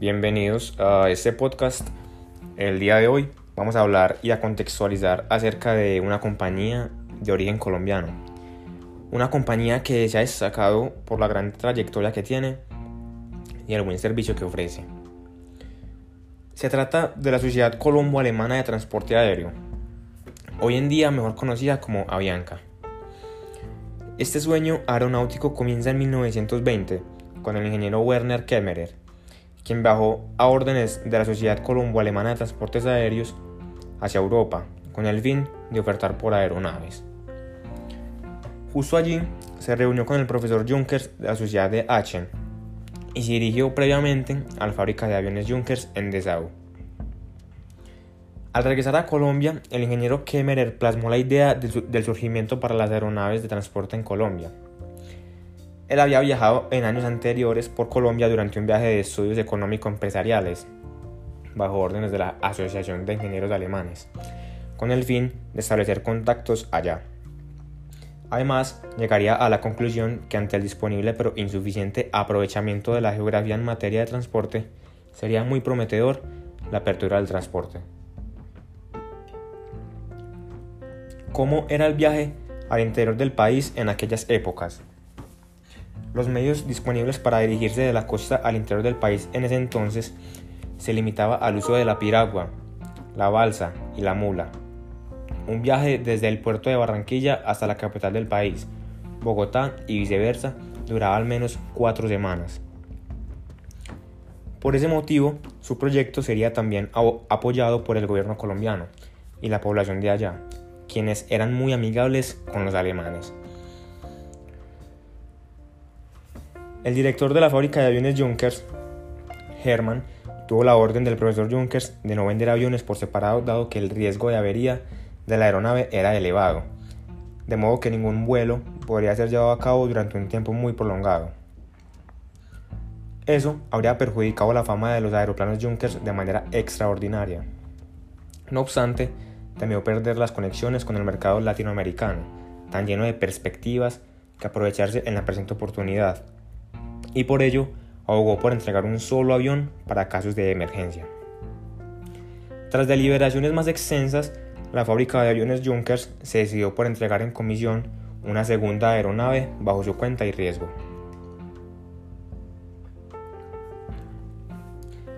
Bienvenidos a este podcast. El día de hoy vamos a hablar y a contextualizar acerca de una compañía de origen colombiano. Una compañía que se ha destacado por la gran trayectoria que tiene y el buen servicio que ofrece. Se trata de la Sociedad Colombo-Alemana de Transporte Aéreo, hoy en día mejor conocida como Avianca. Este sueño aeronáutico comienza en 1920 con el ingeniero Werner Kemmerer, quien bajó a órdenes de la Sociedad Colombo-Alemana de Transportes Aéreos hacia Europa, con el fin de ofertar por aeronaves. Justo allí se reunió con el profesor Junkers de la Sociedad de Aachen y se dirigió previamente a la fábrica de aviones Junkers en Dessau. Al regresar a Colombia, el ingeniero Kemmerer plasmó la idea del surgimiento para las aeronaves de transporte en Colombia, él había viajado en años anteriores por Colombia durante un viaje de estudios económico-empresariales, bajo órdenes de la Asociación de Ingenieros Alemanes, con el fin de establecer contactos allá. Además, llegaría a la conclusión que ante el disponible pero insuficiente aprovechamiento de la geografía en materia de transporte, sería muy prometedor la apertura del transporte. ¿Cómo era el viaje al interior del país en aquellas épocas? Los medios disponibles para dirigirse de la costa al interior del país en ese entonces se limitaba al uso de la piragua, la balsa y la mula. Un viaje desde el puerto de Barranquilla hasta la capital del país, Bogotá y viceversa, duraba al menos cuatro semanas. Por ese motivo, su proyecto sería también apoyado por el gobierno colombiano y la población de allá, quienes eran muy amigables con los alemanes. El director de la fábrica de aviones Junkers, Hermann, tuvo la orden del profesor Junkers de no vender aviones por separado dado que el riesgo de avería de la aeronave era elevado, de modo que ningún vuelo podría ser llevado a cabo durante un tiempo muy prolongado. Eso habría perjudicado la fama de los aeroplanos Junkers de manera extraordinaria. No obstante, temió perder las conexiones con el mercado latinoamericano, tan lleno de perspectivas que aprovecharse en la presente oportunidad y por ello abogó por entregar un solo avión para casos de emergencia. Tras deliberaciones más extensas, la fábrica de aviones Junkers se decidió por entregar en comisión una segunda aeronave bajo su cuenta y riesgo.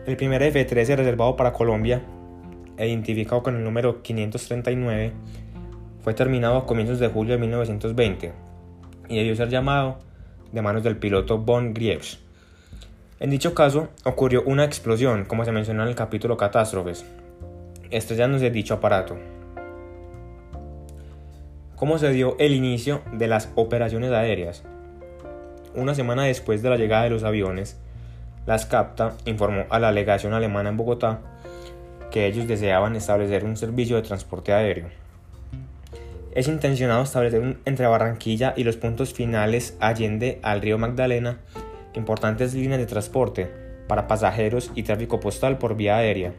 El primer F-13 reservado para Colombia, identificado con el número 539, fue terminado a comienzos de julio de 1920 y debió ser llamado de manos del piloto Von Grieves. En dicho caso, ocurrió una explosión, como se menciona en el capítulo Catástrofes, estrellándose dicho aparato. ¿Cómo se dio el inicio de las operaciones aéreas? Una semana después de la llegada de los aviones, la SCAPTA informó a la legación alemana en Bogotá que ellos deseaban establecer un servicio de transporte aéreo es intencionado establecer entre Barranquilla y los puntos finales allende al río Magdalena importantes líneas de transporte para pasajeros y tráfico postal por vía aérea.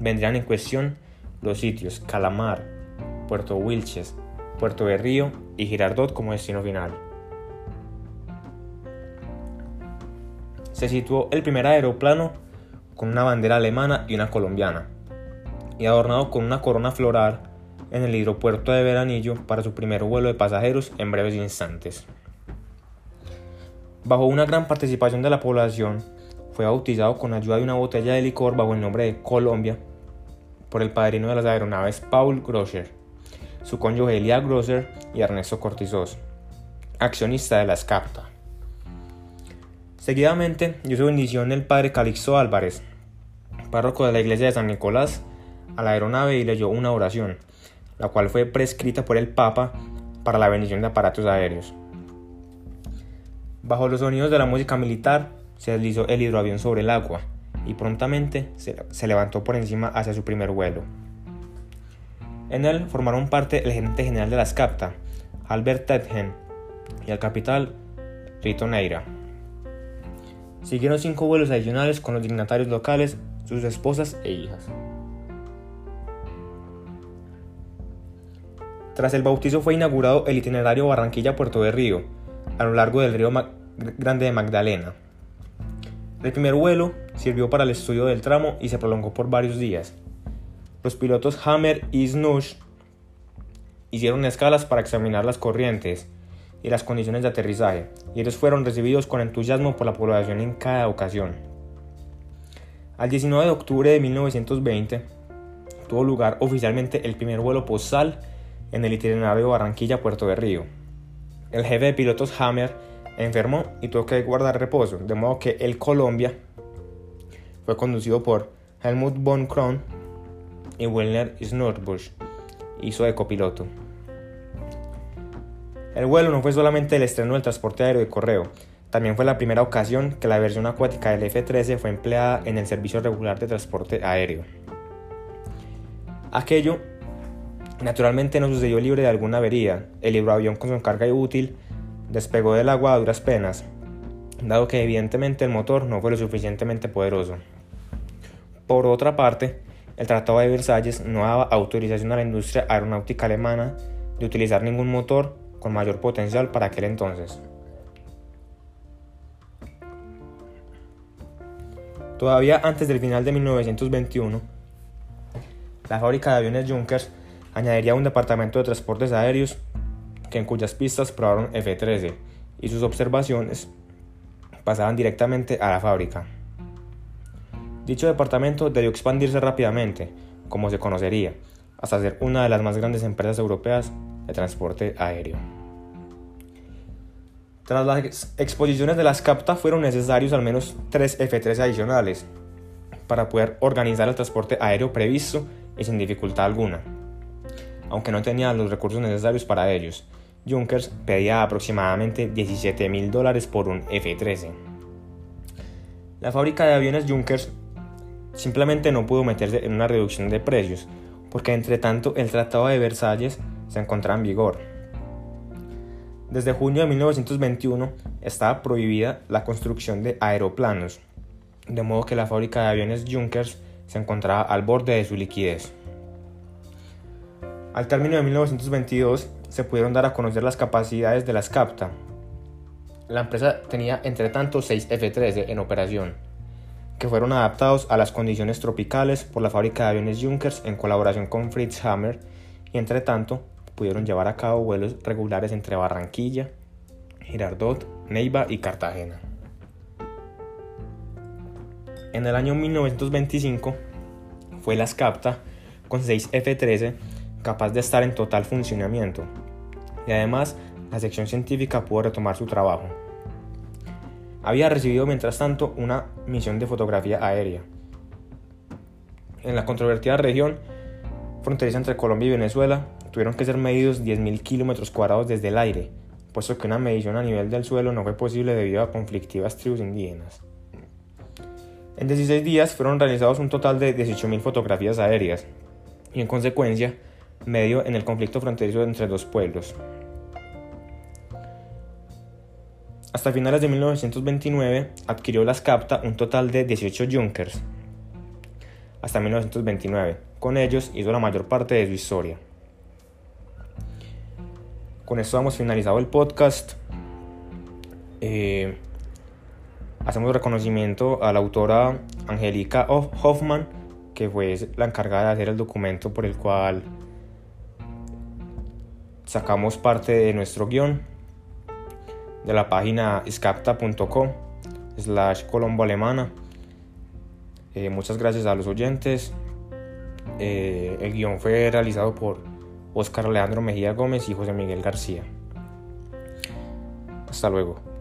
Vendrían en cuestión los sitios Calamar, Puerto Wilches, Puerto de Río y Girardot como destino final. Se situó el primer aeroplano con una bandera alemana y una colombiana, y adornado con una corona floral en el hidropuerto de Veranillo para su primer vuelo de pasajeros en breves instantes. Bajo una gran participación de la población, fue bautizado con ayuda de una botella de licor bajo el nombre de Colombia por el padrino de las aeronaves Paul Grosser, su cónyuge Elia Grosser y Ernesto Cortizos, accionista de la SCAPTA. Seguidamente dio su bendición el padre Calixto Álvarez, párroco de la iglesia de San Nicolás, a la aeronave y leyó una oración, la cual fue prescrita por el Papa para la bendición de aparatos aéreos. Bajo los sonidos de la música militar, se deslizó el hidroavión sobre el agua y prontamente se, levantó por encima hacia su primer vuelo. En él formaron parte el gerente general de la SCAPTA, Albert Tetgen, y el capitán Rito Neira. Siguieron cinco vuelos adicionales con los dignatarios locales, sus esposas e hijas. Tras el bautizo fue inaugurado el itinerario Barranquilla-Puerto de Río, a lo largo del río Grande de Magdalena. El primer vuelo sirvió para el estudio del tramo y se prolongó por varios días. Los pilotos Hammer y Snush hicieron escalas para examinar las corrientes y las condiciones de aterrizaje, y ellos fueron recibidos con entusiasmo por la población en cada ocasión. Al 19 de octubre de 1920 tuvo lugar oficialmente el primer vuelo postal en el itinerario Barranquilla-Puerto de Río. El jefe de pilotos Hammer enfermó y tuvo que guardar reposo, de modo que el Colombia fue conducido por Helmut von Kron y Wilner Snorbusch, hizo de copiloto. El vuelo no fue solamente el estreno del transporte aéreo de correo, también fue la primera ocasión que la versión acuática del F-13 fue empleada en el servicio regular de transporte aéreo. Aquello naturalmente no sucedió libre de alguna avería. El hidroavión con su carga útil despegó del agua a duras penas, dado que evidentemente el motor no fue lo suficientemente poderoso. Por otra parte, el Tratado de Versalles no daba autorización a la industria aeronáutica alemana de utilizar ningún motor con mayor potencial para aquel entonces. Todavía antes del final de 1921, la fábrica de aviones Junkers añadiría un departamento de transportes aéreos que en cuyas pistas probaron F-13 y sus observaciones pasaban directamente a la fábrica. Dicho departamento debió expandirse rápidamente, como se conocería, hasta ser una de las más grandes empresas europeas de transporte aéreo. Tras las exposiciones de las CAPTA fueron necesarios al menos tres F-3 adicionales para poder organizar el transporte aéreo previsto y sin dificultad alguna. Aunque no tenía los recursos necesarios para ellos, Junkers pedía aproximadamente 17 mil dólares por un F-13. La fábrica de aviones Junkers simplemente no pudo meterse en una reducción de precios, porque entre tanto el Tratado de Versalles se encontraba en vigor. Desde junio de 1921 estaba prohibida la construcción de aeroplanos, de modo que la fábrica de aviones Junkers se encontraba al borde de su liquidez. Al término de 1922 se pudieron dar a conocer las capacidades de las CAPTA. La empresa tenía entre tanto 6 F-13 en operación que fueron adaptados a las condiciones tropicales por la fábrica de aviones Junkers en colaboración con Fritz Hammer y entre tanto pudieron llevar a cabo vuelos regulares entre Barranquilla, Girardot, Neiva y Cartagena. En el año 1925 fue la SCAPTA con 6 F-13 capaz de estar en total funcionamiento y además la sección científica pudo retomar su trabajo había recibido mientras tanto una misión de fotografía aérea. En la controvertida región fronteriza entre Colombia y Venezuela tuvieron que ser medidos 10.000 kilómetros cuadrados desde el aire, puesto que una medición a nivel del suelo no fue posible debido a conflictivas tribus indígenas. En 16 días fueron realizados un total de 18.000 fotografías aéreas y en consecuencia medio en el conflicto fronterizo entre dos pueblos. Hasta finales de 1929 adquirió las CAPTA un total de 18 Junkers. Hasta 1929. Con ellos hizo la mayor parte de su historia. Con esto hemos finalizado el podcast. Eh, hacemos reconocimiento a la autora Angélica Hoffman, que fue la encargada de hacer el documento por el cual sacamos parte de nuestro guion de la página scapta.com slash colombo alemana. Eh, muchas gracias a los oyentes. Eh, el guion fue realizado por Oscar Leandro Mejía Gómez y José Miguel García. Hasta luego.